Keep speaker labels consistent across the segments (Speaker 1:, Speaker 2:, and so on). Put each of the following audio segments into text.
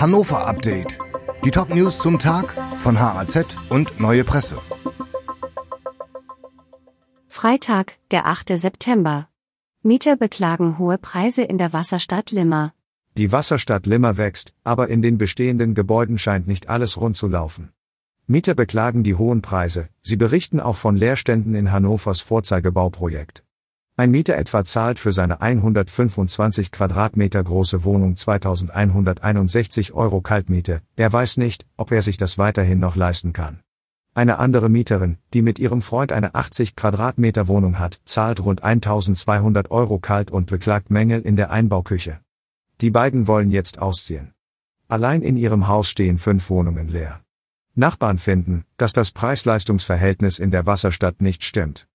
Speaker 1: Hannover Update. Die Top-News zum Tag von HAZ und Neue Presse.
Speaker 2: Freitag, der 8. September. Mieter beklagen hohe Preise in der Wasserstadt Limmer.
Speaker 3: Die Wasserstadt Limmer wächst, aber in den bestehenden Gebäuden scheint nicht alles rund zu laufen. Mieter beklagen die hohen Preise, sie berichten auch von Leerständen in Hannovers Vorzeigebauprojekt. Ein Mieter etwa zahlt für seine 125 Quadratmeter große Wohnung 2161 Euro Kaltmiete, er weiß nicht, ob er sich das weiterhin noch leisten kann. Eine andere Mieterin, die mit ihrem Freund eine 80 Quadratmeter Wohnung hat, zahlt rund 1200 Euro kalt und beklagt Mängel in der Einbauküche. Die beiden wollen jetzt ausziehen. Allein in ihrem Haus stehen fünf Wohnungen leer. Nachbarn finden, dass das Preis-Leistungs-Verhältnis in der Wasserstadt nicht stimmt.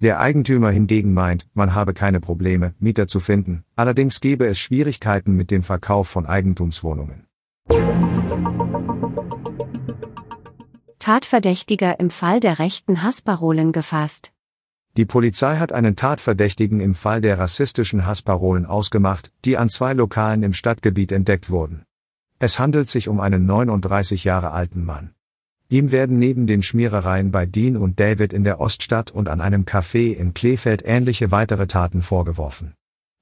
Speaker 3: Der Eigentümer hingegen meint, man habe keine Probleme, Mieter zu finden, allerdings gebe es Schwierigkeiten mit dem Verkauf von Eigentumswohnungen.
Speaker 2: Tatverdächtiger im Fall der rechten Hassparolen gefasst.
Speaker 3: Die Polizei hat einen Tatverdächtigen im Fall der rassistischen Hassparolen ausgemacht, die an zwei Lokalen im Stadtgebiet entdeckt wurden. Es handelt sich um einen 39 Jahre alten Mann. Ihm werden neben den Schmierereien bei Dean und David in der Oststadt und an einem Café in Kleefeld ähnliche weitere Taten vorgeworfen.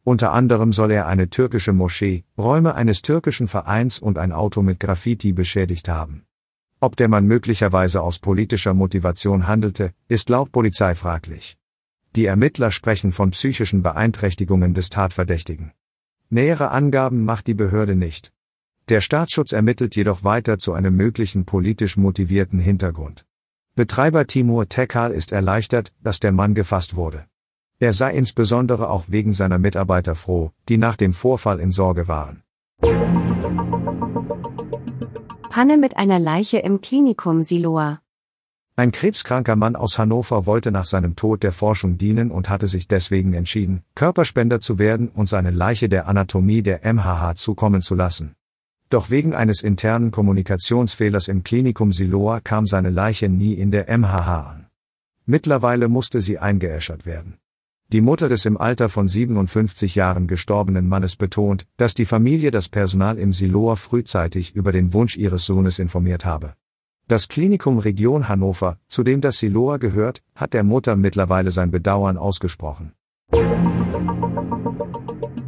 Speaker 3: Unter anderem soll er eine türkische Moschee, Räume eines türkischen Vereins und ein Auto mit Graffiti beschädigt haben. Ob der Mann möglicherweise aus politischer Motivation handelte, ist laut Polizei fraglich. Die Ermittler sprechen von psychischen Beeinträchtigungen des Tatverdächtigen. Nähere Angaben macht die Behörde nicht. Der Staatsschutz ermittelt jedoch weiter zu einem möglichen politisch motivierten Hintergrund. Betreiber Timur Tekal ist erleichtert, dass der Mann gefasst wurde. Er sei insbesondere auch wegen seiner Mitarbeiter froh, die nach dem Vorfall in Sorge waren.
Speaker 2: Panne mit einer Leiche im Klinikum Siloa.
Speaker 3: Ein krebskranker Mann aus Hannover wollte nach seinem Tod der Forschung dienen und hatte sich deswegen entschieden, Körperspender zu werden und seine Leiche der Anatomie der MHH zukommen zu lassen. Doch wegen eines internen Kommunikationsfehlers im Klinikum Siloa kam seine Leiche nie in der MHH an. Mittlerweile musste sie eingeäschert werden. Die Mutter des im Alter von 57 Jahren gestorbenen Mannes betont, dass die Familie das Personal im Siloa frühzeitig über den Wunsch ihres Sohnes informiert habe. Das Klinikum Region Hannover, zu dem das Siloa gehört, hat der Mutter mittlerweile sein Bedauern ausgesprochen.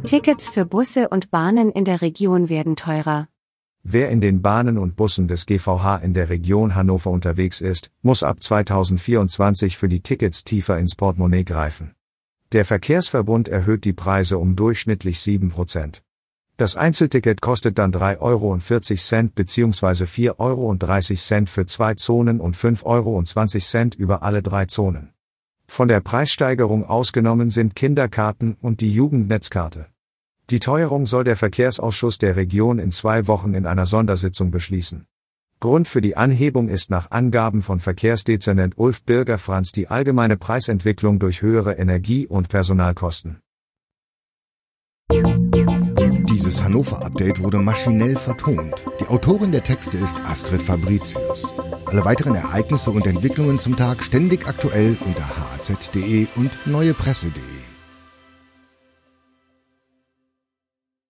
Speaker 2: Tickets für Busse und Bahnen in der Region werden teurer.
Speaker 3: Wer in den Bahnen und Bussen des GVH in der Region Hannover unterwegs ist, muss ab 2024 für die Tickets tiefer ins Portemonnaie greifen. Der Verkehrsverbund erhöht die Preise um durchschnittlich 7%. Das Einzelticket kostet dann 3,40 Euro bzw. 4,30 Euro für zwei Zonen und 5,20 Euro über alle drei Zonen. Von der Preissteigerung ausgenommen sind Kinderkarten und die Jugendnetzkarte. Die Teuerung soll der Verkehrsausschuss der Region in zwei Wochen in einer Sondersitzung beschließen. Grund für die Anhebung ist nach Angaben von Verkehrsdezernent Ulf Birger Franz die allgemeine Preisentwicklung durch höhere Energie- und Personalkosten.
Speaker 1: Dieses Hannover-Update wurde maschinell vertont. Die Autorin der Texte ist Astrid Fabricius. Alle weiteren Ereignisse und Entwicklungen zum Tag ständig aktuell unter haz.de und neuepresse.de.